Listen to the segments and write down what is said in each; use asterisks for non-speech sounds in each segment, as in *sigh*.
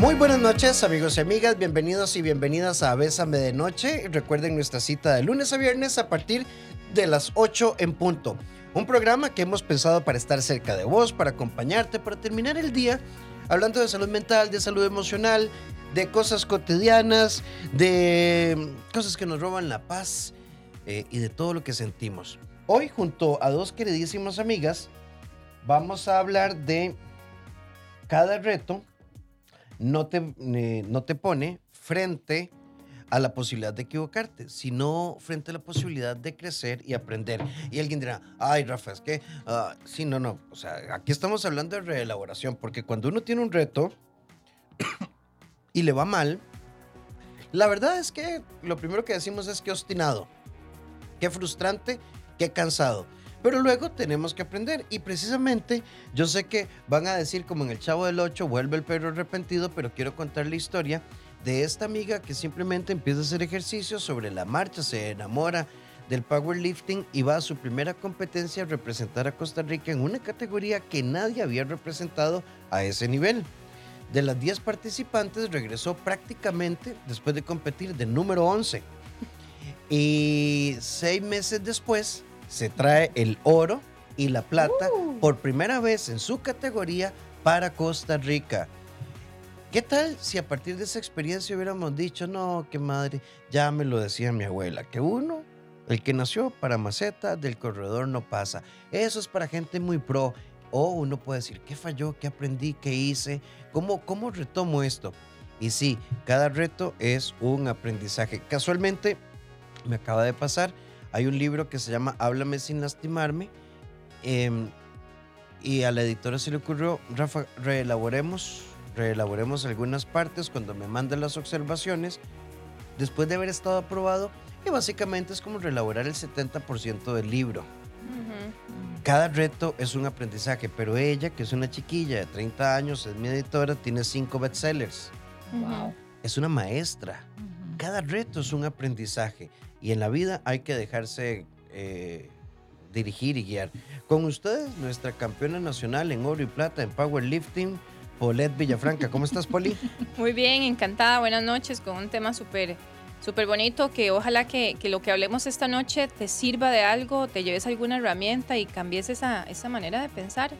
Muy buenas noches, amigos y amigas. Bienvenidos y bienvenidas a Bésame de Noche. Recuerden nuestra cita de lunes a viernes a partir de las 8 en punto. Un programa que hemos pensado para estar cerca de vos, para acompañarte, para terminar el día hablando de salud mental, de salud emocional, de cosas cotidianas, de cosas que nos roban la paz eh, y de todo lo que sentimos. Hoy, junto a dos queridísimas amigas, vamos a hablar de cada reto no te, eh, no te pone frente a la posibilidad de equivocarte, sino frente a la posibilidad de crecer y aprender. Y alguien dirá, ay, Rafa, es que, ah, sí, no, no, o sea, aquí estamos hablando de reelaboración, porque cuando uno tiene un reto *coughs* y le va mal, la verdad es que lo primero que decimos es que obstinado, qué frustrante, qué cansado. Pero luego tenemos que aprender y precisamente yo sé que van a decir como en el Chavo del 8 vuelve el perro arrepentido, pero quiero contar la historia de esta amiga que simplemente empieza a hacer ejercicio sobre la marcha, se enamora del powerlifting y va a su primera competencia a representar a Costa Rica en una categoría que nadie había representado a ese nivel. De las 10 participantes regresó prácticamente después de competir de número 11. Y seis meses después se trae el oro y la plata uh. por primera vez en su categoría para Costa Rica. ¿Qué tal si a partir de esa experiencia hubiéramos dicho, no, qué madre, ya me lo decía mi abuela, que uno, el que nació para maceta, del corredor no pasa. Eso es para gente muy pro. O uno puede decir, ¿qué falló? ¿Qué aprendí? ¿Qué hice? ¿Cómo, cómo retomo esto? Y sí, cada reto es un aprendizaje. Casualmente, me acaba de pasar, hay un libro que se llama Háblame sin lastimarme. Em, y a la editora se le ocurrió, Rafa, reelaboremos reelaboremos algunas partes cuando me manden las observaciones después de haber estado aprobado y básicamente es como reelaborar el 70% del libro. Cada reto es un aprendizaje, pero ella, que es una chiquilla de 30 años, es mi editora, tiene cinco bestsellers. Wow. Es una maestra. Cada reto es un aprendizaje y en la vida hay que dejarse eh, dirigir y guiar. Con ustedes, nuestra campeona nacional en oro y plata en powerlifting, Paulette Villafranca. ¿Cómo estás, Poli? *laughs* Muy bien, encantada. Buenas noches con un tema súper súper bonito que ojalá que, lo que hablemos esta noche te sirva de algo, te lleves alguna herramienta y cambies esa, esa manera de pensar.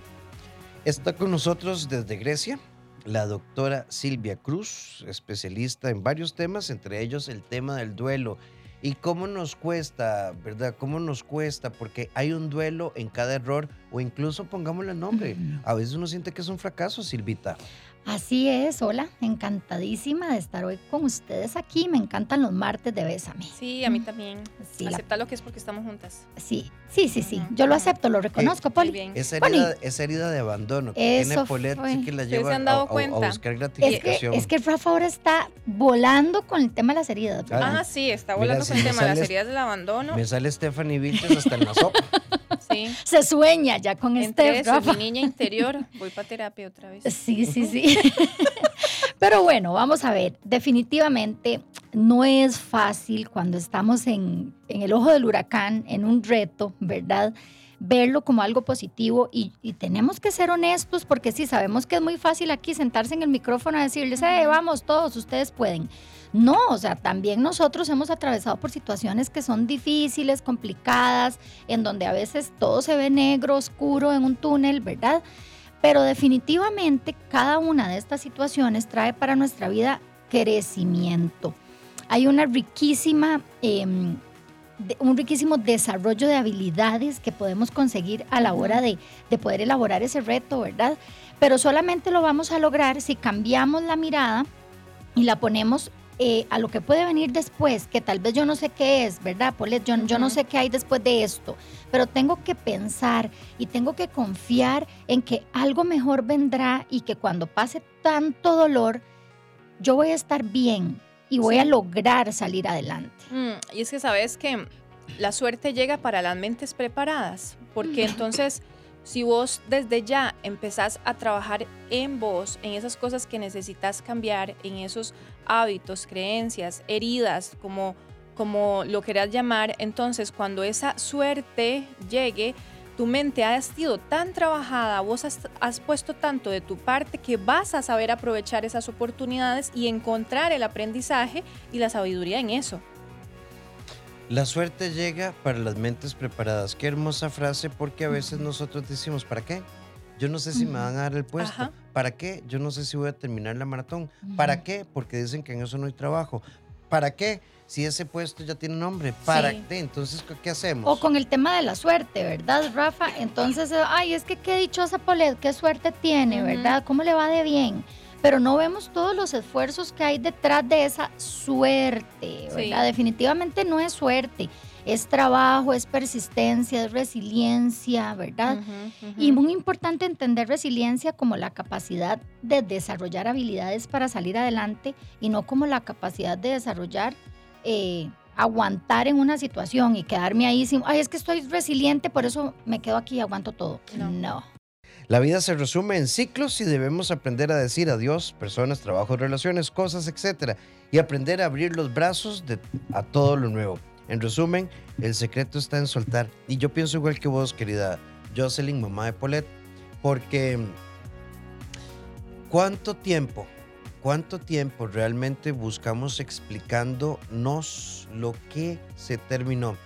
Está con nosotros desde Grecia la doctora Silvia Cruz, especialista en varios temas, entre ellos el tema del duelo. ¿Y cómo nos cuesta, verdad? ¿Cómo nos cuesta? Porque hay un duelo en cada error o incluso pongámosle nombre. A veces uno siente que es un fracaso, Silvita. Así es, hola, encantadísima de estar hoy con ustedes aquí. Me encantan los martes de Bésame. Sí, a mí también. Sí, Acepta lo que es porque estamos juntas. Sí, sí, sí, sí. Yo lo acepto, lo reconozco, eh, Poli. Bien. Esa, herida, esa herida de abandono que tiene Polet sí que la lleva a, buscar gratificación. Es que, es que Rafa ahora está volando con el tema de las heridas. Ah, sí, está volando con el tema de las heridas del abandono. Me sale Stephanie Vilches hasta en la sopa. *laughs* Sí. *laughs* Se sueña ya con este mi niña interior, voy para terapia otra vez. Sí, sí, sí. *laughs* *laughs* Pero bueno, vamos a ver, definitivamente no es fácil cuando estamos en, el ojo del huracán, en un reto, ¿verdad? verlo como algo positivo y, tenemos que ser honestos porque sí, sabemos que es muy fácil aquí sentarse en el micrófono a decirles, eh, vamos todos, ustedes pueden. No, o sea, también nosotros hemos atravesado por situaciones que son difíciles, complicadas, en donde a veces todo se ve negro, oscuro en un túnel, ¿verdad? Pero definitivamente cada una de estas situaciones trae para nuestra vida crecimiento. Hay una riquísima, em, un riquísimo desarrollo de habilidades que podemos conseguir a la hora de, de poder elaborar ese reto, ¿verdad? Pero solamente lo vamos a lograr si cambiamos la mirada y la ponemos eh, a lo que puede venir después, que tal vez yo no sé qué es, ¿verdad, Polet? Yo, yo no sé qué hay después de esto, pero tengo que pensar y tengo que confiar en que algo mejor vendrá y que cuando pase tanto dolor, yo voy a estar bien y voy a lograr salir adelante. Mm, y es que sabes que la suerte llega para las mentes preparadas, porque entonces si vos desde ya empezás a trabajar en vos, en esas cosas que necesitas cambiar, en esos hábitos, creencias, heridas, como, como lo quieras llamar, entonces cuando esa suerte llegue, tu mente ha sido tan trabajada, vos has, puesto tanto de tu parte que vas a saber aprovechar esas oportunidades y encontrar el aprendizaje y la sabiduría en eso. La suerte llega para las mentes preparadas. Qué hermosa frase porque a veces nosotros decimos, ¿para qué? Yo no sé si me van a dar el puesto. Ajá. ¿Para qué? Yo no sé si voy a terminar la maratón. ¿Para qué? Porque dicen que en eso no hay trabajo. ¿Para qué? Si ese puesto ya tiene nombre. ¿Para Sí. qué? Entonces, ¿qué hacemos? O con el tema de la suerte, ¿verdad, Rafa? Entonces, eh, ay, es que qué dichosa Polet, qué suerte tiene. ¿verdad? ¿Cómo le va de bien? Pero no vemos todos los esfuerzos que hay detrás de esa suerte, Sí. ¿verdad? Definitivamente no es suerte, es trabajo, es persistencia, es resiliencia, ¿verdad? Y muy importante entender resiliencia como la capacidad de desarrollar habilidades para salir adelante y no como la capacidad de desarrollar, eh, aguantar en una situación y quedarme ahí sin, ay, es que estoy resiliente, por eso me quedo aquí y aguanto todo. No. No. La vida se resume en ciclos y debemos aprender a decir adiós, personas, trabajos, relaciones, cosas, etc. Y aprender a abrir los brazos de, a todo lo nuevo. En resumen, el secreto está en soltar. Y yo pienso igual que vos, querida Jocelyn, mamá de Paulette, porque ¿cuánto tiempo, cuánto tiempo realmente buscamos explicándonos lo que se terminó?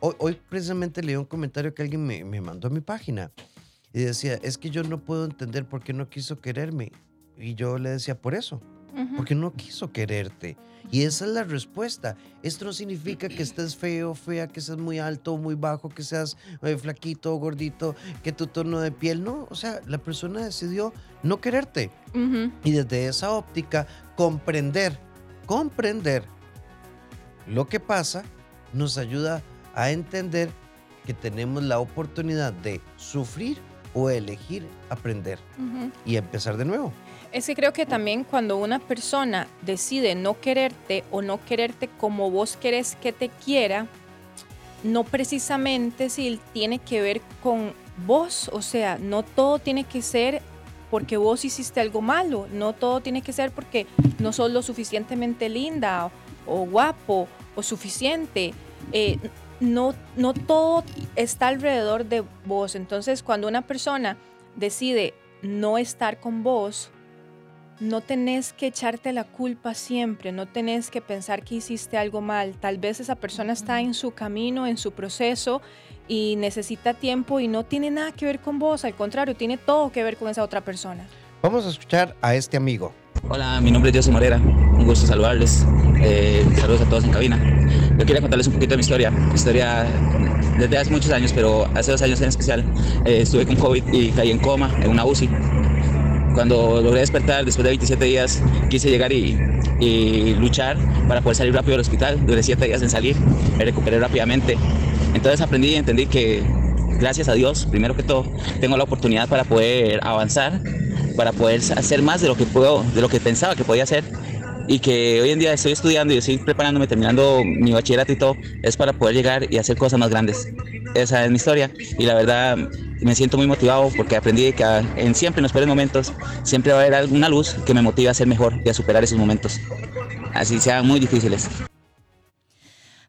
Hoy, hoy precisamente leí un comentario que alguien me, me mandó a mi página y decía, es que yo no puedo entender por qué no quiso quererme. Y yo le decía, por eso, Porque no quiso quererte. Y esa es la respuesta. Esto no significa que estés feo, fea, que seas muy alto o muy bajo, que seas eh, flaquito o gordito, que tu tono de piel. No, o sea, la persona decidió no quererte. Y desde esa óptica, comprender, comprender lo que pasa nos ayuda a entender que tenemos la oportunidad de sufrir o elegir aprender y empezar de nuevo. Es que creo que también cuando una persona decide no quererte o no quererte como vos querés que te quiera, no precisamente si tiene que ver con vos, o sea, no todo tiene que ser porque vos hiciste algo malo, no todo tiene que ser porque no sos lo suficientemente linda o, guapo o suficiente. Eh, no, no todo está alrededor de vos. Entonces, cuando una persona decide no estar con vos, no tenés que echarte la culpa siempre, no tenés que pensar que hiciste algo mal. Tal vez esa persona está en su camino, en su proceso y necesita tiempo y no tiene nada que ver con vos, al contrario, tiene todo que ver con esa otra persona. Vamos a escuchar a este amigo. Hola, mi nombre es José Morera. Un gusto saludarles. Eh, saludos a todos en cabina. Yo quería contarles un poquito de mi historia. Mi historia desde hace muchos años, pero hace dos años en especial, eh, estuve con COVID y caí en coma, en una UCI. Cuando logré despertar, después de 27 días, quise llegar y, y luchar para poder salir rápido del hospital. Duré 7 días en salir, me recuperé rápidamente. Entonces aprendí y entendí que, gracias a Dios, primero que todo, tengo la oportunidad para poder avanzar, para poder hacer más de lo que puedo, de lo que pensaba que podía hacer y que hoy en día estoy estudiando y estoy preparándome, terminando mi bachillerato y todo, es para poder llegar y hacer cosas más grandes. Esa es mi historia y la verdad me siento muy motivado porque aprendí que en siempre en los peores momentos siempre va a haber alguna luz que me motive a ser mejor y a superar esos momentos, así sean muy difíciles.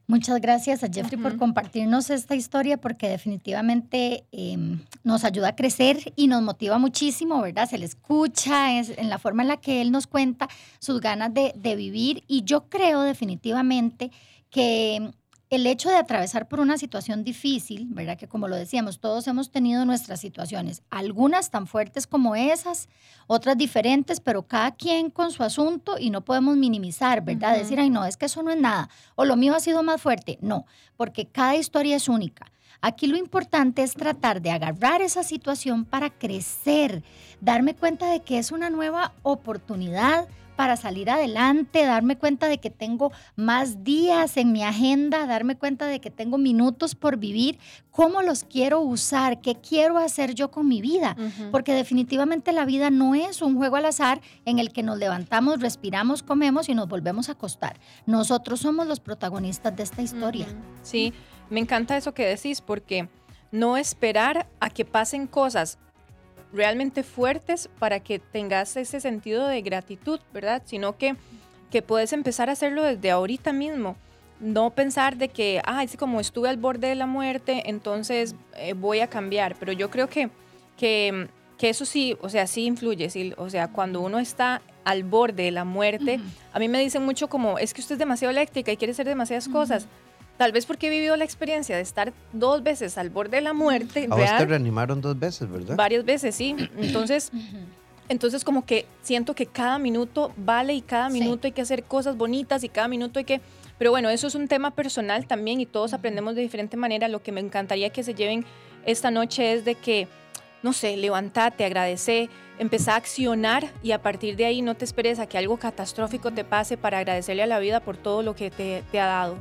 Muchas gracias a Jeffrey por compartirnos esta historia porque definitivamente eh, nos ayuda a crecer y nos motiva muchísimo, ¿verdad? Se le escucha es en la forma en la que él nos cuenta sus ganas de, de vivir y yo creo definitivamente que el hecho de atravesar por una situación difícil, ¿verdad? Que como lo decíamos, todos hemos tenido nuestras situaciones, algunas tan fuertes como esas, otras diferentes, pero cada quien con su asunto y no podemos minimizar, ¿verdad? Decir, ay, no, es que eso no es nada, o lo mío ha sido más fuerte. No, porque cada historia es única. Aquí lo importante es tratar de agarrar esa situación para crecer, darme cuenta de que es una nueva oportunidad para salir adelante, darme cuenta de que tengo más días en mi agenda, darme cuenta de que tengo minutos por vivir, cómo los quiero usar, qué quiero hacer yo con mi vida. Porque definitivamente la vida no es un juego al azar en el que nos levantamos, respiramos, comemos y nos volvemos a acostar. Nosotros somos los protagonistas de esta historia. Sí, me encanta eso que decís porque no esperar a que pasen cosas realmente fuertes para que tengas ese sentido de gratitud, ¿verdad? Sino que, que puedes empezar a hacerlo desde ahorita mismo. no pensar de que, ah, es como estuve al borde de la muerte, entonces eh, voy a cambiar. Pero yo creo que, que, que, eso sí, o sea, sí influye. Sí, o sea, cuando uno está al borde de la muerte, a mí me dicen mucho como, es que usted es demasiado eléctrica y quiere hacer demasiadas cosas. Tal vez porque he vivido la experiencia de estar dos veces al borde de la muerte. A real, vos te reanimaron dos veces, ¿verdad? Varias veces, sí. *clears throat* Entonces, entonces como que siento que cada minuto vale y cada Sí. minuto hay que hacer cosas bonitas y cada minuto hay que... Pero bueno, eso es un tema personal también y todos aprendemos de diferente manera. Lo que me encantaría que se lleven esta noche es de que, no sé, levántate, agradece, empezá a accionar y a partir de ahí no te esperes a que algo catastrófico te pase para agradecerle a la vida por todo lo que te, te ha dado.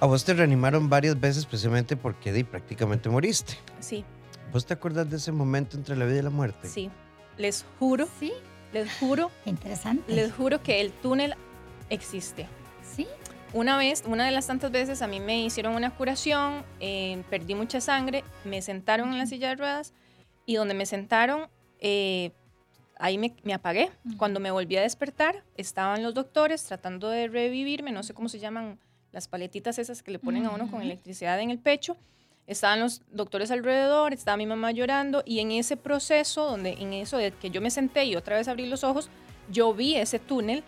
A vos te reanimaron varias veces precisamente porque di, prácticamente moriste. Sí, ¿Vos te acuerdas de ese momento entre la vida y la muerte? sí. Les juro, Sí, les juro, interesante. les juro que el túnel existe. Sí, Una vez, una de las tantas veces, a mí me hicieron una curación, eh, perdí mucha sangre, me sentaron en la silla de ruedas y donde me sentaron, eh, ahí me, me apagué. Cuando me volví a despertar, estaban los doctores tratando de revivirme, no sé cómo se llaman las paletitas esas que le ponen a uno con electricidad en el pecho. Estaban los doctores alrededor, estaba mi mamá llorando y en ese proceso, donde en eso de que yo me senté y otra vez abrí los ojos, yo vi ese túnel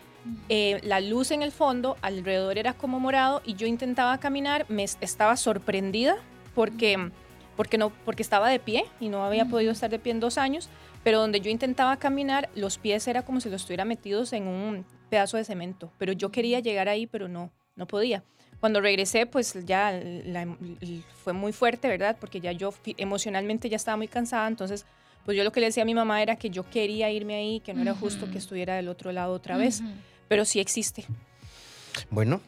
eh, la luz en el fondo, alrededor era como morado y yo intentaba caminar, me es- estaba sorprendida porque, porque, no, porque estaba de pie y no había podido estar de pie en dos años, pero donde yo intentaba caminar, los pies era como si los estuviera metidos en un pedazo de cemento, pero yo quería llegar ahí, pero no, no podía. Cuando regresé, pues ya la- l- fue muy fuerte, ¿verdad? Porque ya yo emocionalmente ya estaba muy cansada, entonces pues yo lo que le decía a mi mamá era que yo quería irme ahí, que no era justo que estuviera del otro lado otra vez Ujú. pero sí existe. Bueno,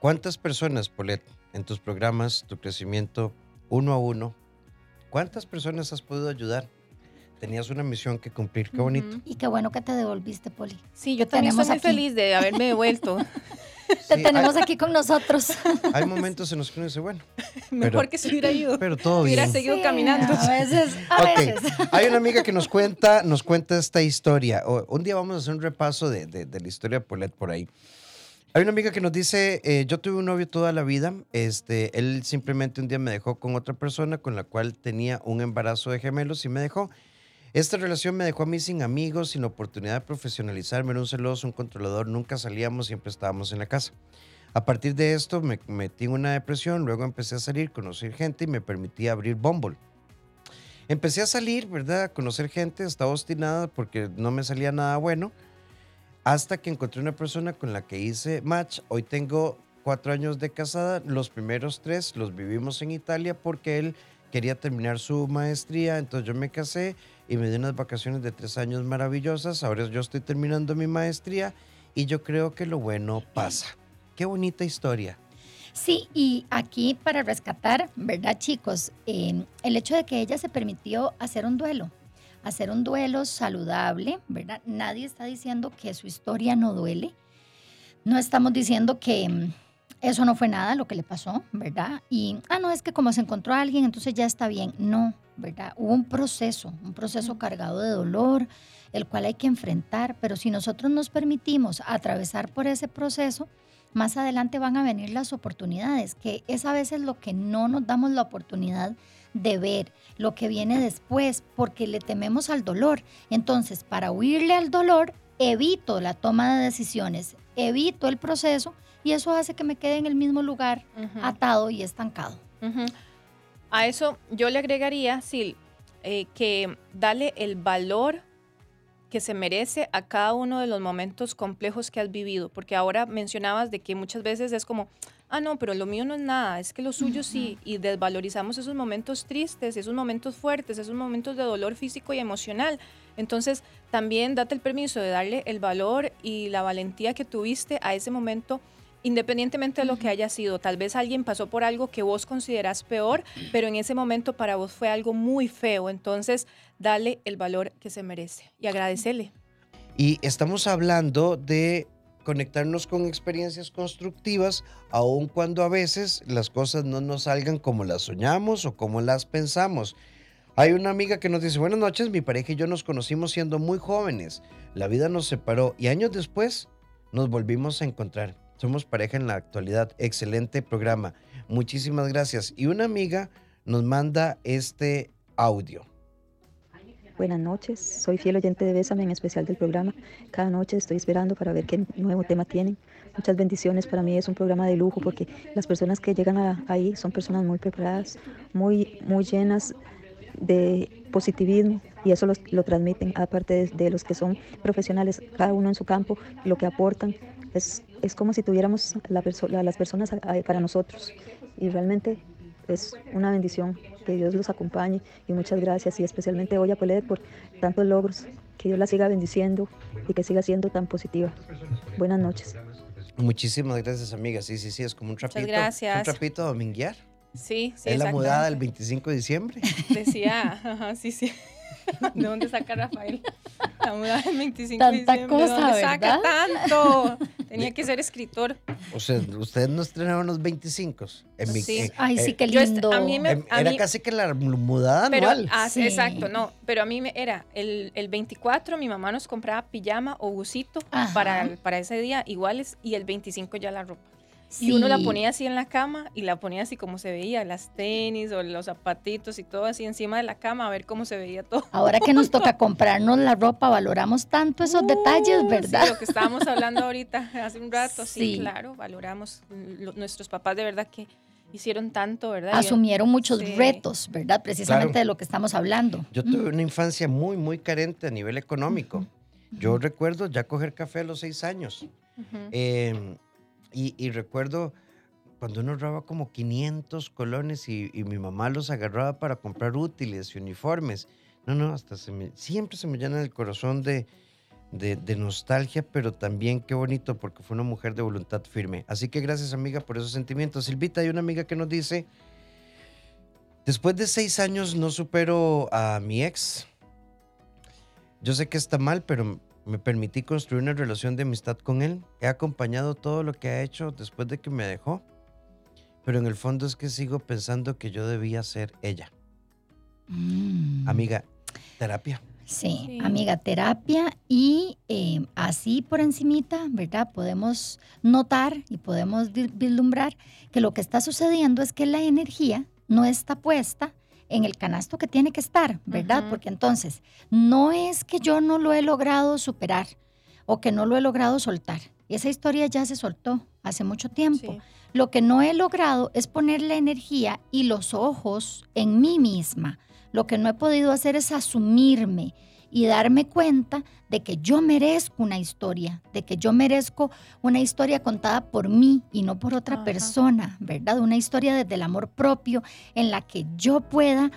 ¿cuántas personas, Polet, en tus programas, tu crecimiento uno a uno, cuántas personas has podido ayudar? Tenías una misión que cumplir, qué bonito. Y qué bueno que te devolviste, Poli. Sí, yo también estoy muy aquí. feliz de haberme devuelto. *laughs* *laughs* Te Sí, tenemos hay, aquí con nosotros. *laughs* hay momentos en los que uno dice, bueno, Mejor Pero- que se hubiera ido. pero todo Hubiera bien. seguido Sí, caminando. A veces, a veces. *laughs* Hay una amiga que nos cuenta, nos cuenta esta historia. O- un día vamos a hacer un repaso de, de- de la historia de Paulette por ahí. Hay una amiga que nos dice, eh, yo tuve un novio toda la vida, este, él simplemente un día me dejó con otra persona con la cual tenía un embarazo de gemelos y me dejó. Esta relación me dejó a mí sin amigos, sin oportunidad de profesionalizarme, era un celoso, un controlador, nunca salíamos, siempre estábamos en la casa. A partir de esto me metí en una depresión, luego empecé a salir, conocer gente y me permití abrir Bumble. Empecé a salir, ¿verdad? A conocer gente, estaba obstinada porque no me salía nada bueno, hasta que encontré una persona con la que hice match. Hoy tengo cuatro años de casada, los primeros tres los vivimos en Italia porque él quería terminar su maestría, entonces yo me casé y me di unas vacaciones de tres años maravillosas, ahora yo estoy terminando mi maestría y yo creo que lo bueno pasa. Qué bonita historia. Sí, y aquí para rescatar, ¿verdad, chicos? El hecho de que ella se permitió hacer un duelo, hacer un duelo saludable, ¿verdad? Nadie está diciendo que su historia no duele. No estamos diciendo que mm, eso no fue nada lo que le pasó, ¿verdad? Y, ah, no, es que como se encontró a alguien, entonces ya está bien. No, ¿verdad? Hubo un proceso, un proceso cargado de dolor, el cual hay que enfrentar, pero si nosotros nos permitimos atravesar por ese proceso, más adelante van a venir las oportunidades, que es a veces lo que no nos damos la oportunidad de ver, lo que viene después, porque le tememos al dolor. Entonces, para huirle al dolor, evito la toma de decisiones, evito el proceso y eso hace que me quede en el mismo lugar, atado y estancado. A eso yo le agregaría, sí, eh, que dale el valor que se merece a cada uno de los momentos complejos que has vivido, porque ahora mencionabas de que muchas veces es como, ah, no, pero lo mío no es nada, es que lo suyo sí, y desvalorizamos esos momentos tristes, esos momentos fuertes, esos momentos de dolor físico y emocional. Entonces, también date el permiso de darle el valor y la valentía que tuviste a ese momento independientemente de lo que haya sido, tal vez alguien pasó por algo que vos considerás peor, pero en ese momento para vos fue algo muy feo. Entonces, dale el valor que se merece y agradecele. Y estamos hablando de conectarnos con experiencias constructivas, aun cuando a veces las cosas no nos salgan como las soñamos o como las pensamos. Hay una amiga que nos dice, buenas noches, mi pareja y yo nos conocimos siendo muy jóvenes, la vida nos separó y años después nos volvimos a encontrar. Somos pareja en la actualidad. Excelente programa. Muchísimas gracias. Y una amiga nos manda este audio. Buenas noches, soy fiel oyente de Bésame, en especial del programa. Cada noche estoy esperando para ver qué nuevo tema tienen. Muchas bendiciones, para mí es un programa de lujo porque las personas que llegan a- ahí son personas muy preparadas, muy, muy llenas de positivismo y eso los- lo transmiten, aparte de, de los que son profesionales, cada uno en su campo, lo que aportan. Es, es como si tuviéramos la perso- a las personas a- a- para nosotros y realmente es una bendición. Que Dios los acompañe y muchas gracias y especialmente hoy a Polet por tantos logros. Que Dios la siga bendiciendo y que siga siendo tan positiva. Buenas noches. Muchísimas gracias, amiga. Sí, sí, sí, es como un trapito. gracias. Un trapito a dominguear. Sí, sí. es la mudada del exactamente. 25 de diciembre. *laughs* Decía, ajá, sí, sí. *laughs* ¿De dónde saca Rafael? La mudada del 25 Tanta de diciembre. cosa, ¿De dónde saca ¿verdad? tanto? Tenía que ser escritor. O sea, ustedes no estrenaron los 25. En mi- Sí. Ay, sí, qué lindo. a mí me- a era mí- casi que la mudada Pero, anual. ah, Sí. exacto, no. Pero a mí me era el, el 24, mi mamá nos compraba pijama o busito para, para ese día iguales y el 25 ya la ropa. Y uno la Sí. ponía así en la cama y la ponía así como se veía, las tenis o los zapatitos y todo así encima de la cama a ver cómo se veía todo. Ahora que nos toca *laughs* comprarnos la ropa, valoramos tanto esos detalles, Uh, ¿verdad? Sí, lo que estábamos hablando *laughs* ahorita hace un rato, sí, Sí. claro, valoramos. Lo- nuestros papás de verdad que hicieron tanto, ¿verdad? Asumieron muchos Sí. retos, ¿verdad? Precisamente Claro. de lo que estamos hablando. Yo tuve una infancia muy, muy carente a nivel económico. Yo recuerdo ya coger café a los seis años. Ujú. Eh, y, recuerdo cuando uno ahorraba como 500 colones y, y mi mamá los agarraba para comprar útiles y uniformes. No, no, hasta se me, siempre se me llena el corazón de, de nostalgia, pero también qué bonito porque fue una mujer de voluntad firme. Así que gracias amiga por esos sentimientos. Silvita, hay una amiga que nos dice, después de seis años no supero a mi ex. Yo sé que está mal, pero me permití construir una relación de amistad con él. He acompañado todo lo que ha hecho después de que me dejó. Pero en el fondo es que sigo pensando que yo debía ser ella. Mm. Amiga, terapia. Sí, Sí. amiga, terapia y eh, así por encimita, ¿verdad? Podemos notar y podemos vi- vislumbrar que lo que está sucediendo es que la energía no está puesta en el canasto que tiene que estar, ¿verdad? Porque entonces no es que yo no lo he logrado superar o que no lo he logrado soltar. Esa historia ya se soltó hace mucho tiempo. Sí. Lo que no he logrado es poner la energía y los ojos en mí misma. Lo que no he podido hacer es asumirme y darme cuenta de que yo merezco una historia, de que yo merezco una historia contada por mí y no por otra Ajá. persona, ¿verdad? Una historia desde el amor propio en la que yo pueda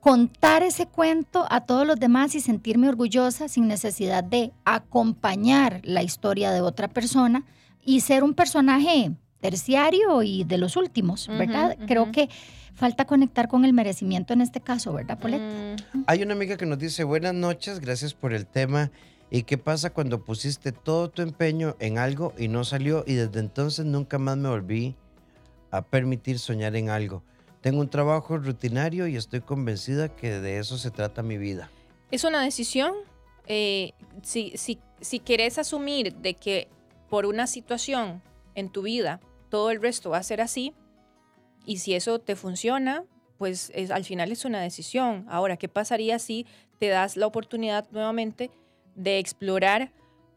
contar ese cuento a todos los demás y sentirme orgullosa sin necesidad de acompañar la historia de otra persona y ser un personaje terciario y de los últimos, ¿verdad? Creo que falta conectar con el merecimiento en este caso, ¿verdad, Polet? Mm, Hay una amiga que nos dice, buenas noches, gracias por el tema. ¿Y qué pasa cuando pusiste todo tu empeño en algo y no salió y desde entonces nunca más me volví a permitir soñar en algo? Tengo un trabajo rutinario y estoy convencida que de eso se trata mi vida. Es una decisión. eh, si, si, si querés asumir de que por una situación en tu vida todo el resto va a ser así, y si eso te funciona, pues es- al final es una decisión. Ahora, ¿qué pasaría si te das la oportunidad nuevamente de explorar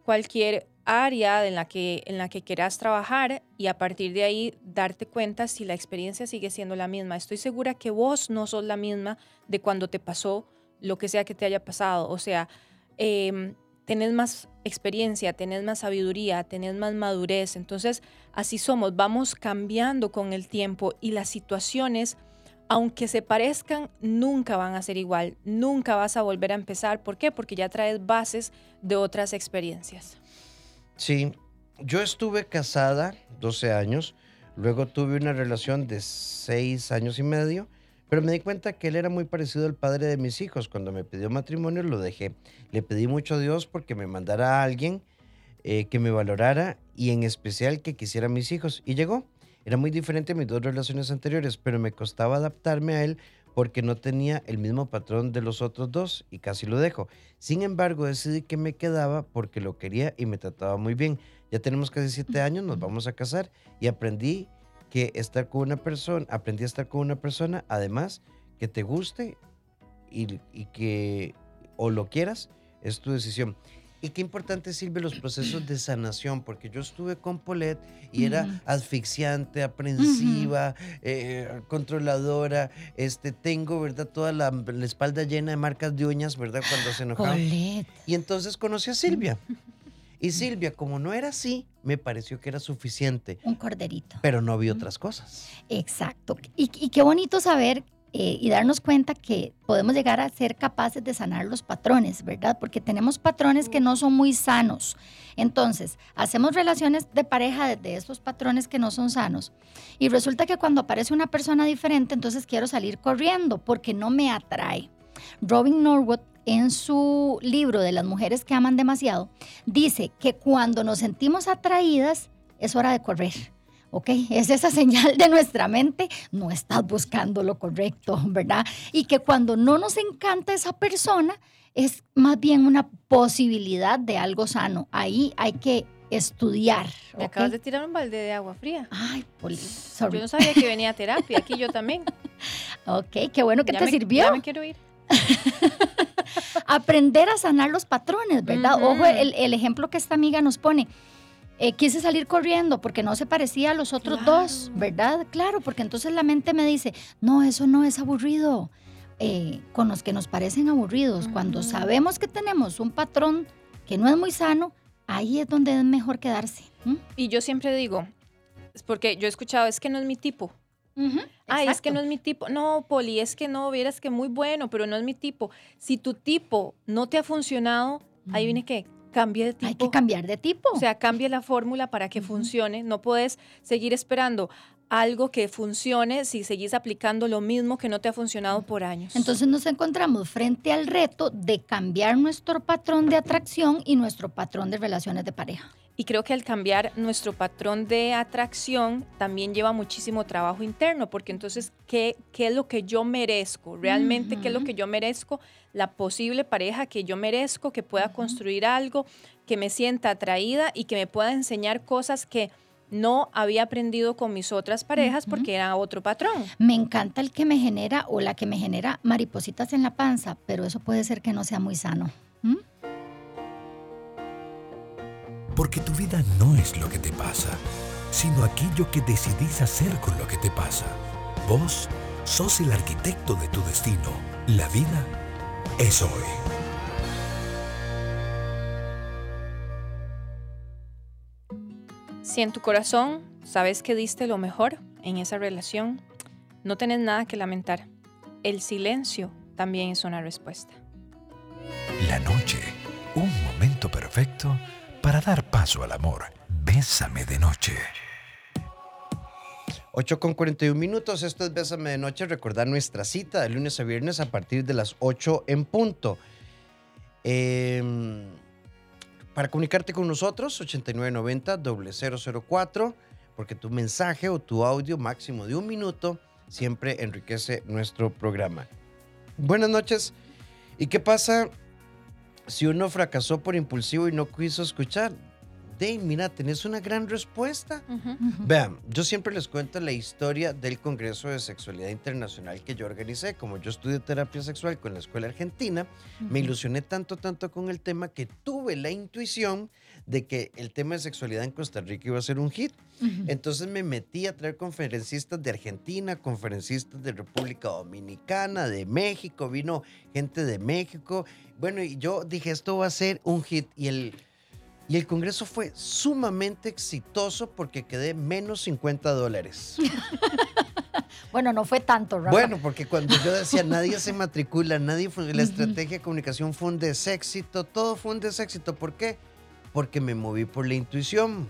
cualquier área en la que, en la que quieras trabajar y a partir de ahí darte cuenta si la experiencia sigue siendo la misma? Estoy segura que vos no sos la misma de cuando te pasó lo que sea que te haya pasado. O sea, em, tenés más experiencia, tenés más sabiduría, tenés más madurez. Entonces, así somos, vamos cambiando con el tiempo y las situaciones, aunque se parezcan, nunca van a ser igual, nunca vas a volver a empezar. ¿Por qué? Porque ya traes bases de otras experiencias. Sí, yo estuve casada 12 años, luego tuve una relación de 6 años y medio, pero me di cuenta que él era muy parecido al padre de mis hijos. Cuando me pidió matrimonio lo dejé. Le pedí mucho a Dios porque me mandara a alguien eh, que me valorara y en especial que quisiera a mis hijos. Y llegó. Era muy diferente a mis dos relaciones anteriores, pero me costaba adaptarme a él porque no tenía el mismo patrón de los otros dos y casi lo dejo. Sin embargo, decidí que me quedaba porque lo quería y me trataba muy bien. Ya tenemos casi siete años, nos vamos a casar y aprendí que estar con una persona, aprendí a estar con una persona, además, que te guste y, y que o lo quieras, es tu decisión. Y qué importante sirve los procesos de sanación, porque yo estuve con Paulette y era asfixiante, aprensiva, eh, controladora. Este, tengo, ¿verdad? Toda la, la espalda llena de marcas de uñas, ¿verdad? Cuando se enojaba. Y entonces conocí a Silvia. Y Silvia, como no era así, me pareció que era suficiente, Un corderito. pero no vi otras cosas. Exacto. Y, y qué bonito saber eh, y darnos cuenta que podemos llegar a ser capaces de sanar los patrones, ¿verdad? Porque tenemos patrones que no son muy sanos. Entonces, hacemos relaciones de pareja desde estos patrones que no son sanos. Y resulta que cuando aparece una persona diferente, entonces quiero salir corriendo porque no me atrae. Robin Norwood, en su libro de las mujeres que aman demasiado, dice que cuando nos sentimos atraídas, es hora de correr. ¿ok? Es esa *laughs* señal de nuestra mente, no estás buscando lo correcto, ¿verdad? Y que cuando no nos encanta esa persona, es más bien una posibilidad de algo sano. Ahí hay que estudiar. Me acabas de tirar un balde de agua fría. Ay, Poli, sorry. Yo no sabía que venía a terapia, aquí yo *laughs* también. Ok, qué bueno que Ya te me- sirvió. Ya me quiero ir. *laughs* Aprender a sanar los patrones, ¿verdad? Ojo, el, el ejemplo que esta amiga nos pone. Eh, quise salir corriendo porque no se parecía a los otros Claro. dos, ¿verdad? Claro, porque entonces la mente me dice, no, eso no es aburrido. Eh, con los que nos parecen aburridos, cuando sabemos que tenemos un patrón que no es muy sano, ahí es donde es mejor quedarse. Y yo siempre digo, es porque yo he escuchado, es que no es mi tipo. Ay, es que no es mi tipo. No, Poli, es que no, vieras que muy bueno, pero no es mi tipo. Si tu tipo no te ha funcionado, ahí viene que cambie de tipo. Hay que cambiar de tipo. O sea, cambie la fórmula para que funcione. No puedes seguir esperando algo que funcione si seguís aplicando lo mismo que no te ha funcionado por años. Entonces nos encontramos frente al reto de cambiar nuestro patrón de atracción y nuestro patrón de relaciones de pareja. Y creo que al cambiar nuestro patrón de atracción también lleva muchísimo trabajo interno, porque entonces, ¿qué, qué es lo que yo merezco? Realmente, ¿qué es lo que yo merezco? La posible pareja que yo merezco, que pueda construir algo, que me sienta atraída y que me pueda enseñar cosas que no había aprendido con mis otras parejas Ujú. porque era otro patrón. Me encanta el que me genera o la que me genera maripositas en la panza, pero eso puede ser que no sea muy sano. ¿m? Porque tu vida no es lo que te pasa, sino aquello que decidís hacer con lo que te pasa. Vos sos el arquitecto de tu destino. La vida es hoy. Si en tu corazón sabes que diste lo mejor en esa relación, no tenés nada que lamentar. El silencio también es una respuesta. La noche, un momento perfecto para dar paso al amor. Bésame de noche. 8 con 41 minutos, esto es Bésame de Noche. Recordar nuestra cita de lunes a viernes a partir de las 8 en punto. Em, para comunicarte con nosotros, 8990-004, porque tu mensaje o tu audio máximo de un minuto siempre enriquece nuestro programa. Buenas noches. ¿Y qué pasa si uno fracasó por impulsivo y no quiso escuchar? Dave, mira, tenés una gran respuesta. Vean, yo siempre les cuento la historia del Congreso de Sexualidad Internacional que yo organicé. Como yo estudié terapia sexual con la Escuela Argentina, me ilusioné tanto, tanto con el tema que tuve la intuición de que el tema de sexualidad en Costa Rica iba a ser un hit. Entonces me metí a traer conferencistas de Argentina, conferencistas de República Dominicana, de México, vino gente de México. Bueno, y yo dije, esto va a ser un hit. Y el, y el congreso fue sumamente exitoso porque quedé menos 50 dólares. *laughs* Bueno, no fue tanto, Rafa. Bueno, porque cuando yo decía *laughs* nadie se matricula, nadie fue, la estrategia de comunicación fue un deséxito, todo fue un deséxito. ¿Por qué? Porque me moví por la intuición.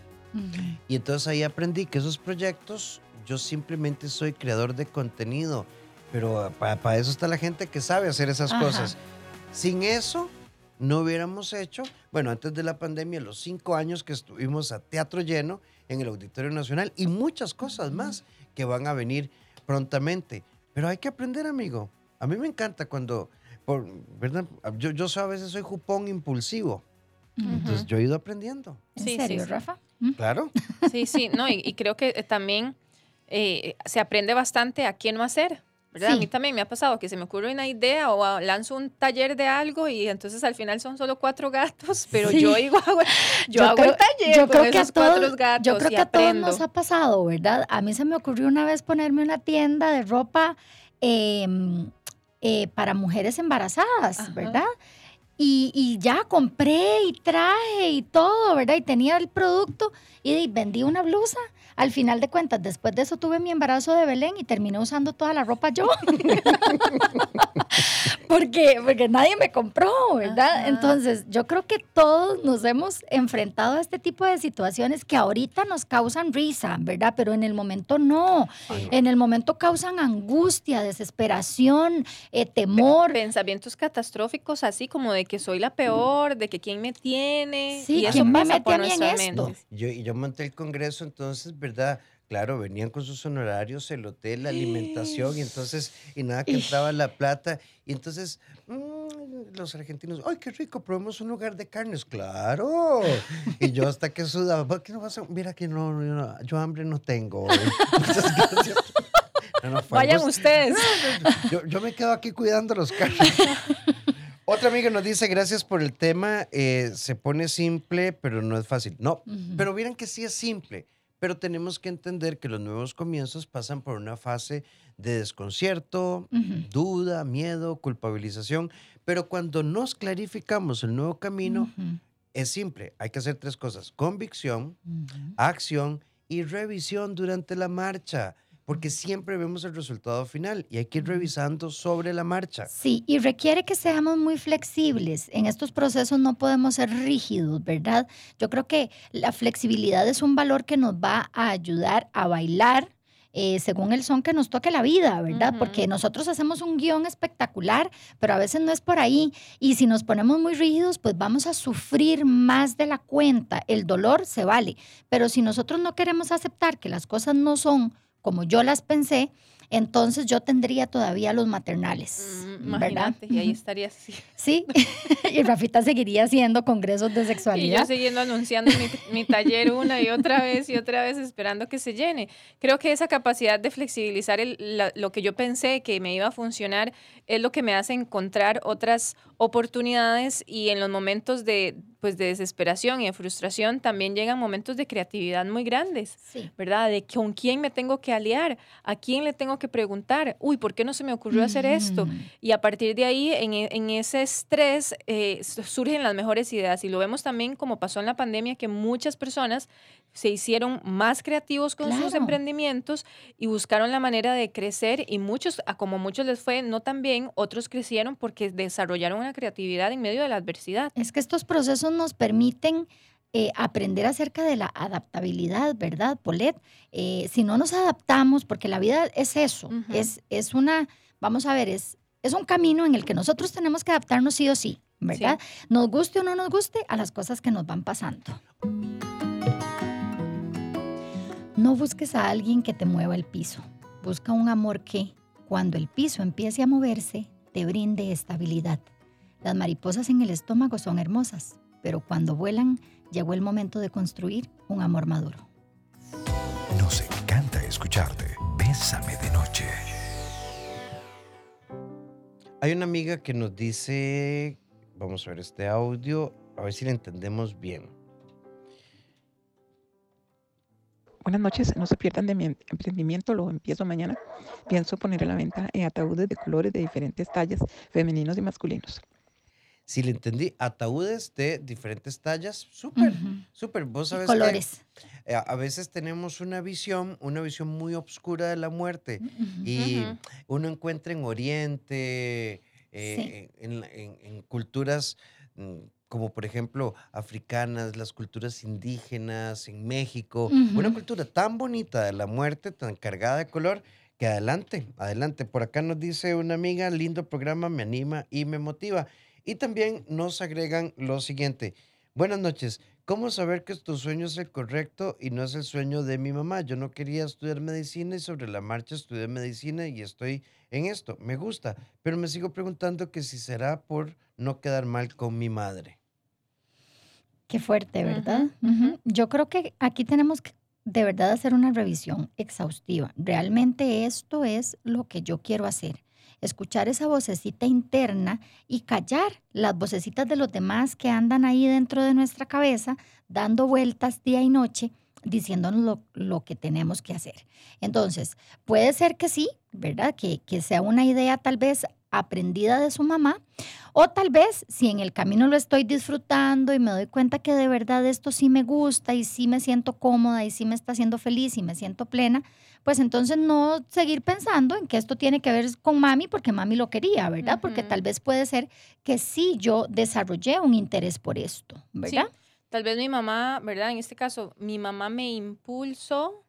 Y entonces ahí aprendí que esos proyectos, yo simplemente soy creador de contenido, pero para eso está la gente que sabe hacer esas Ajá. cosas. Sin eso, no hubiéramos hecho, bueno, antes de la pandemia, los cinco años que estuvimos a teatro lleno en el Auditorio Nacional y muchas cosas más que van a venir prontamente. Pero hay que aprender, amigo. A mí me encanta cuando, por, ¿verdad? Yo, yo a veces soy jupón impulsivo. Entonces yo he ido aprendiendo. ¿En Sí, serio, sí. Rafa? Claro. Sí, sí, no, y, y creo que eh, también eh, se aprende bastante a qué no hacer. ¿verdad? A Sí. mí también me ha pasado que se me ocurre una idea o ah, lanzo un taller de algo y entonces al final son solo cuatro gatos, pero Sí. *laughs* yo digo, hago, yo, hago creo, el taller yo con creo que a esos cuatro todos, gatos yo creo y que a todos nos ha pasado, ¿verdad? A mí se me ocurrió una vez ponerme una tienda de ropa em, eh, para mujeres embarazadas, Ajá. ¿verdad? Y, y ya compré y traje y todo, ¿verdad? Y tenía el producto y, vendí una blusa. Al final de cuentas, después de eso tuve mi embarazo de Belén y terminé usando toda la ropa yo. *laughs* porque, porque nadie me compró, ¿verdad? Ajá. Entonces, yo creo que todos nos hemos enfrentado a este tipo de situaciones que ahorita nos causan risa, ¿verdad? Pero en el momento no. En el momento causan angustia, desesperación, eh, temor. Pensamientos catastróficos así como de que soy la peor, de que quién me tiene. Sí, y eso ¿quién me pasa mete por a mí en nuestra esto? mente. Yo, y yo monté el congreso, entonces, ¿verdad? Claro, venían con sus honorarios, el hotel, la alimentación, y entonces, y nada que entraba la plata. Y entonces, mm, los argentinos, ¡ay, qué rico! Probemos un lugar de carnes. ¡Claro! Y yo hasta que sudaba, ¿por qué no vas a...? Mira que no, yo, no- yo hambre no tengo. *laughs* hoy". Muchas gracias. No, no, Vayan ustedes. *laughs* yo, yo me quedo aquí cuidando los carros. Otra amiga nos dice, gracias por el tema, eh, se pone simple, pero no es fácil. No, pero vieran que sí es simple, pero tenemos que entender que los nuevos comienzos pasan por una fase de desconcierto, duda, miedo, culpabilización, pero cuando nos clarificamos el nuevo camino, es simple, hay que hacer tres cosas, convicción, acción y revisión durante la marcha, porque siempre vemos el resultado final y hay que ir revisando sobre la marcha. Sí, y requiere que seamos muy flexibles. En estos procesos no podemos ser rígidos, ¿verdad? Yo creo que la flexibilidad es un valor que nos va a ayudar a bailar eh, según el son que nos toque la vida, ¿verdad? Porque nosotros hacemos un guion espectacular, pero a veces no es por ahí. Y si nos ponemos muy rígidos, pues vamos a sufrir más de la cuenta. El dolor se vale, pero si nosotros no queremos aceptar que las cosas no son como yo las pensé, entonces yo tendría todavía los maternales, Mm, ¿verdad? Y ahí estaría así. Sí, *laughs* y Rafita seguiría haciendo congresos de Y yo sexualidad. siguiendo anunciando mi, mi taller una y otra vez y otra vez esperando que se llene. Creo que esa capacidad de flexibilizar el- la- lo que yo pensé que me iba a funcionar es lo que me hace encontrar otras oportunidades y en los momentos de, pues, de desesperación y de frustración también llegan momentos de creatividad muy grandes. Sí. ¿verdad? De con quién me tengo que aliar, a quién le tengo que preguntar, uy, ¿por qué no se me ocurrió hacer esto? Ujú. Y a partir de ahí, en, en ese estrés, eh, surgen las mejores ideas. Y lo vemos también como pasó en la pandemia, que muchas personas se hicieron más creativos con sus emprendimientos y buscaron la manera de crecer. Y muchos, a como muchos les fue no tan bien, otros crecieron porque desarrollaron una creatividad en medio de la adversidad. Es que estos procesos nos permiten eh, aprender acerca de la adaptabilidad, ¿verdad, Polet? Eh, si no nos adaptamos, porque la vida es eso, es, es una, vamos a ver, es, es un camino en el que nosotros tenemos que adaptarnos sí o sí, ¿verdad? Nos guste o no nos guste a las cosas que nos van pasando. No busques a alguien que te mueva el piso. Busca un amor que, cuando el piso empiece a moverse, te brinde estabilidad. Las mariposas en el estómago son hermosas, pero cuando vuelan, llegó el momento de construir un amor maduro. Nos encanta escucharte. Bésame de noche. Hay una amiga que nos dice, vamos a ver este audio, a ver si le entendemos bien. Buenas noches, no se pierdan de mi em- emprendimiento, lo empiezo mañana. Pienso poner a la venta eh, ataúdes de colores de diferentes tallas, femeninos y masculinos. Si le entendí, ataúdes de diferentes tallas, súper, súper. Vos que, colores. eh, a veces tenemos una visión, una visión muy oscura de la muerte y uno encuentra en Oriente, eh, en, en- en culturas mm, como por ejemplo africanas, las culturas indígenas, en México, una Ujú. cultura tan bonita de la muerte, tan cargada de color, que adelante, adelante. Por acá nos dice una amiga, lindo programa, me anima y me motiva. Y también nos agregan lo siguiente. Buenas noches. ¿Cómo saber que tu sueño es el correcto y no es el sueño de mi mamá? Yo no quería estudiar medicina y sobre la marcha estudié medicina y estoy en esto. Me gusta, pero me sigo preguntando que si será por no quedar mal con mi madre. Qué fuerte, ¿verdad? Yo creo que aquí tenemos que de verdad hacer una revisión exhaustiva. Realmente esto es lo que yo quiero hacer. Escuchar esa vocecita interna y callar las vocecitas de los demás que andan ahí dentro de nuestra cabeza, dando vueltas día y noche, diciéndonos lo, lo que tenemos que hacer. Entonces, puede ser que sí, ¿verdad? Que, que sea una idea tal vez aprendida de su mamá, o tal vez si en el camino lo estoy disfrutando y me doy cuenta que de verdad esto sí me gusta y sí me siento cómoda y sí me está haciendo feliz y me siento plena, pues entonces no seguir pensando en que esto tiene que ver con mami porque mami lo quería, ¿verdad? Porque tal vez puede ser que sí yo desarrollé un interés por esto, Sí, ¿verdad? Tal vez mi mamá, ¿verdad? En este caso, mi mamá me impulsó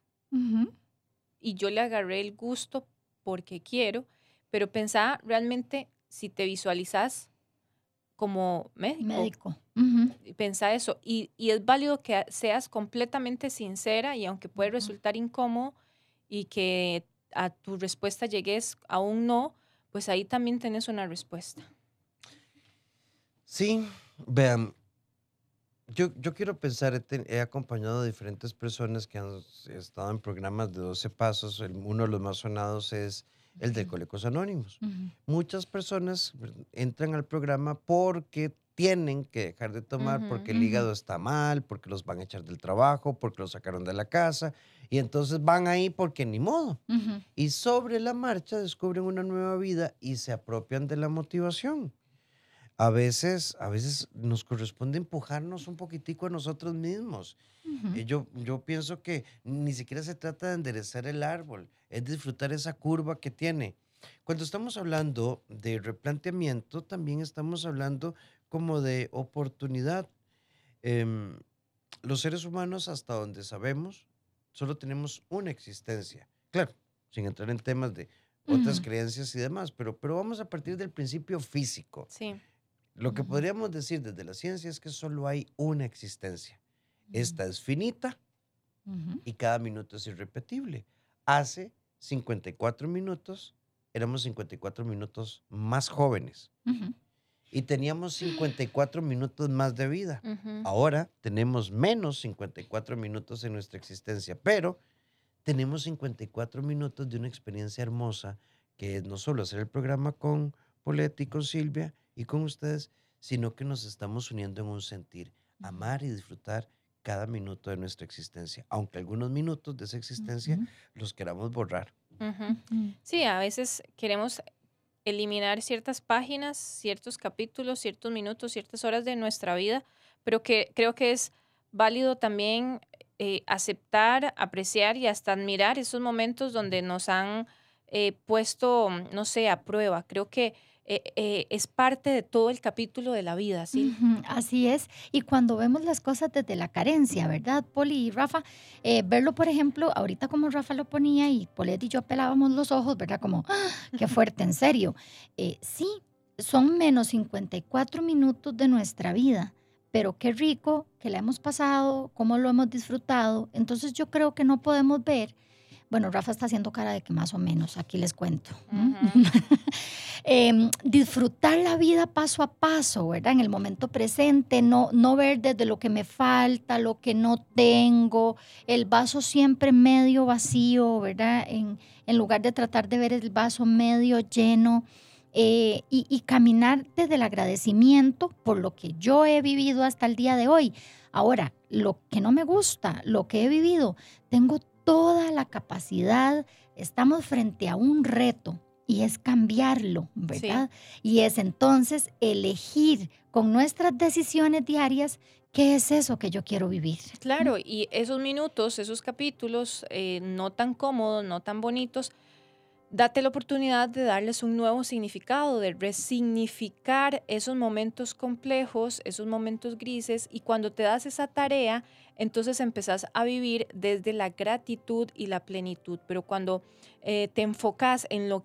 y yo le agarré el gusto porque quiero, pero pensá realmente si te visualizas como médico, Médico. Ujú. pensá eso. Y, y es válido que seas completamente sincera y aunque puede resultar incómodo y que a tu respuesta llegues a un no, pues ahí también tenés una respuesta. Sí, vean, yo, yo quiero pensar, he, ten- he acompañado a diferentes personas que han estado en programas de 12 pasos. el- uno de los más sonados es el de. Colecos Anónimos. Ujú. Muchas personas entran al programa porque tienen que dejar de tomar, Ujú, porque el hígado está mal, porque los van a echar del trabajo, porque los sacaron de la casa, y entonces van ahí porque ni modo. Y sobre la marcha descubren una nueva vida y se apropian de la motivación. A veces, a veces nos corresponde empujarnos un poquitico a nosotros mismos. Ujú. Y yo, yo pienso que ni siquiera se trata de enderezar el árbol, es disfrutar esa curva que tiene. Cuando estamos hablando de replanteamiento, también estamos hablando como de oportunidad. Em, los seres humanos, hasta donde sabemos, solo tenemos una existencia. Claro, sin entrar en temas de otras Ujú. creencias y demás, pero, pero vamos a partir del principio físico. Sí. Lo que podríamos decir desde la ciencia es que solo hay una existencia. Esta es finita y cada minuto es irrepetible. Hace 54 minutos éramos 54 minutos más jóvenes y teníamos 54 minutos más de vida. Ahora tenemos menos 54 minutos en nuestra existencia, pero tenemos 54 minutos de una experiencia hermosa que es no solo hacer el programa con Poletti, con Silvia y con ustedes, sino que nos estamos uniendo en un sentir, amar y disfrutar cada minuto de nuestra existencia, aunque algunos minutos de esa existencia Ujú. los queramos borrar. Ujú. Ujú. Sí, a veces queremos eliminar ciertas páginas, ciertos capítulos, ciertos minutos, ciertas horas de nuestra vida, pero que creo que es válido también eh, aceptar, apreciar y hasta admirar esos momentos donde nos han eh, puesto, no sé, a prueba. Creo que eh, eh, es parte de todo el capítulo de la vida, ¿sí? Así es. Y cuando vemos las cosas desde la carencia, ¿verdad, Poli y Rafa? Verlo, por ejemplo, ahorita como Rafa lo ponía y Polet y yo pelábamos los ojos, ¿verdad? Como, ¡ah! qué fuerte, en serio. Sí, son menos 54 minutos de nuestra vida, pero qué rico que la hemos pasado, cómo lo hemos disfrutado. Entonces yo creo que no podemos ver. Bueno, Rafa está haciendo cara de que más o menos, aquí les cuento. *laughs* Em, disfrutar la vida paso a paso, ¿verdad? En el momento presente, no, no ver desde lo que me falta, lo que no tengo, el vaso siempre medio vacío, ¿verdad? En, en lugar de tratar de ver el vaso medio lleno. eh, y, y caminar desde el agradecimiento por lo que yo he vivido hasta el día de hoy. Ahora, lo que no me gusta, lo que he vivido, tengo toda la capacidad, estamos frente a un reto y es cambiarlo, ¿verdad? Y es entonces elegir con nuestras decisiones diarias qué es eso que yo quiero vivir. Claro, y esos minutos, esos capítulos eh, no tan cómodos, no tan bonitos, date la oportunidad de darles un nuevo significado, de resignificar esos momentos complejos, esos momentos grises, y cuando te das esa tarea, entonces empezás a vivir desde la gratitud y la plenitud. Pero cuando eh, te enfocas en lo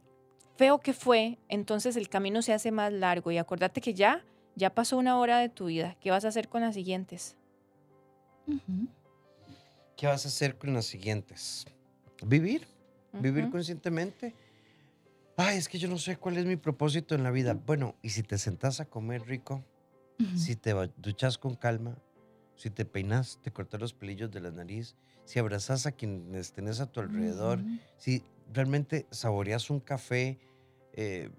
feo que fue, entonces el camino se hace más largo y acordate que ya, ya pasó una hora de tu vida. ¿Qué vas a hacer con las siguientes? ¿Qué vas a hacer con las siguientes? Vivir, vivir conscientemente. Ay, es que yo no sé cuál es mi propósito en la vida. Bueno, y si te sentás a comer rico, si te duchas con calma, si te peinas, te cortas los pelillos de la nariz, si abrazas a quienes tenés a tu alrededor, si realmente saboreas un café. eh,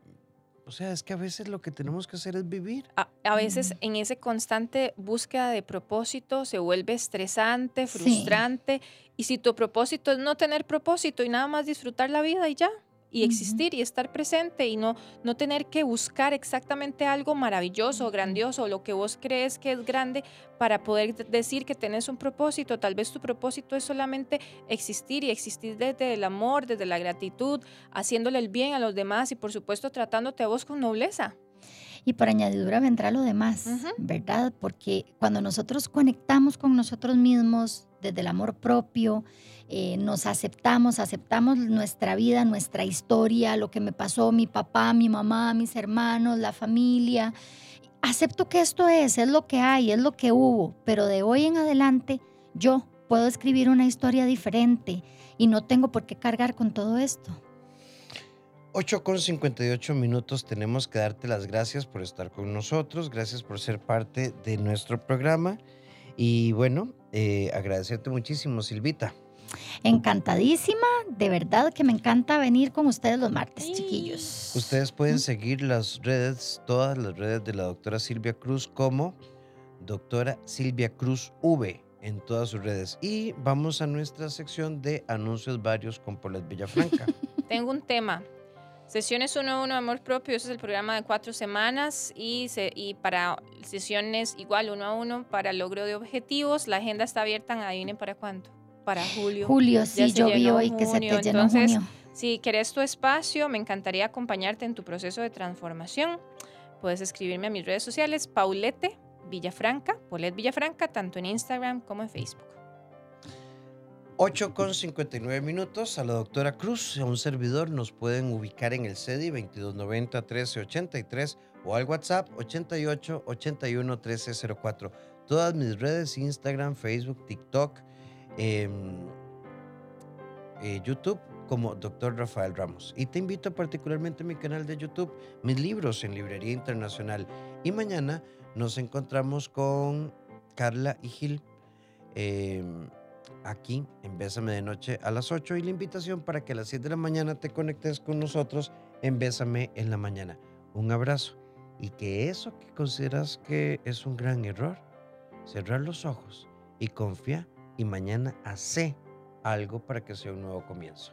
o sea, es que a veces lo que tenemos que hacer es vivir. A, a veces Mm. en ese constante búsqueda de propósito se vuelve estresante, Sí. frustrante. Y si tu propósito es no tener propósito y nada más disfrutar la vida y ya, y existir y estar presente y no, no tener que buscar exactamente algo maravilloso, grandioso, lo que vos crees que es grande para poder de- decir que tenés un propósito. Tal vez tu propósito es solamente existir y existir desde el amor, desde la gratitud, haciéndole el bien a los demás y por supuesto tratándote a vos con nobleza. Y por añadidura vendrá lo demás. ¿verdad? Porque cuando nosotros conectamos con nosotros mismos desde el amor propio, eh, nos aceptamos, aceptamos nuestra vida, nuestra historia, lo que me pasó, mi papá, mi mamá, mis hermanos, la familia. Acepto que esto es, es lo que hay, es lo que hubo, pero de hoy en adelante yo puedo escribir una historia diferente y no tengo por qué cargar con todo esto. 8 con 58 minutos. Tenemos que darte las gracias por estar con nosotros. Gracias por ser parte de nuestro programa. Y bueno, eh, agradecerte muchísimo, Silvita. Encantadísima, de verdad que me encanta venir con ustedes los martes, Sí. chiquillos. Ustedes pueden seguir las redes, todas las redes de la doctora Silvia Cruz como doctora Silvia Cruz V en todas sus redes. Y vamos a nuestra sección de anuncios varios con Paulette Villafranca. *laughs* Tengo un tema. Sesiones 1 a 1 Amor Propio, ese es el programa de cuatro semanas y, se- y para sesiones igual 1 a 1 para logro de objetivos, la agenda está abierta, adivinen para cuánto, para julio. Julio, sí, yo vi hoy que se junio, te llenó entonces, junio. Si querés tu espacio, me encantaría acompañarte en tu proceso de transformación. Puedes escribirme a mis redes sociales, Paulette Villafranca, Paulette Villafranca, tanto en Instagram como en Facebook. 8 con 59 minutos. A la doctora Cruz, a un servidor, nos pueden ubicar en el CEDI 2290 1383 o al WhatsApp 88 81 1304. Todas mis redes, Instagram, Facebook, TikTok, em, eh, YouTube, como Dr. Rafael Ramos. Y te invito particularmente a mi canal de YouTube, mis libros en Librería Internacional. Y mañana nos encontramos con Carla y Gil. em, aquí en Bésame de Noche a las 8 y la invitación para que a las 7 de la mañana te conectes con nosotros en Bésame en la mañana. Un abrazo y que eso que consideras que es un gran error, cerrar los ojos y confía y mañana hace algo para que sea un nuevo comienzo.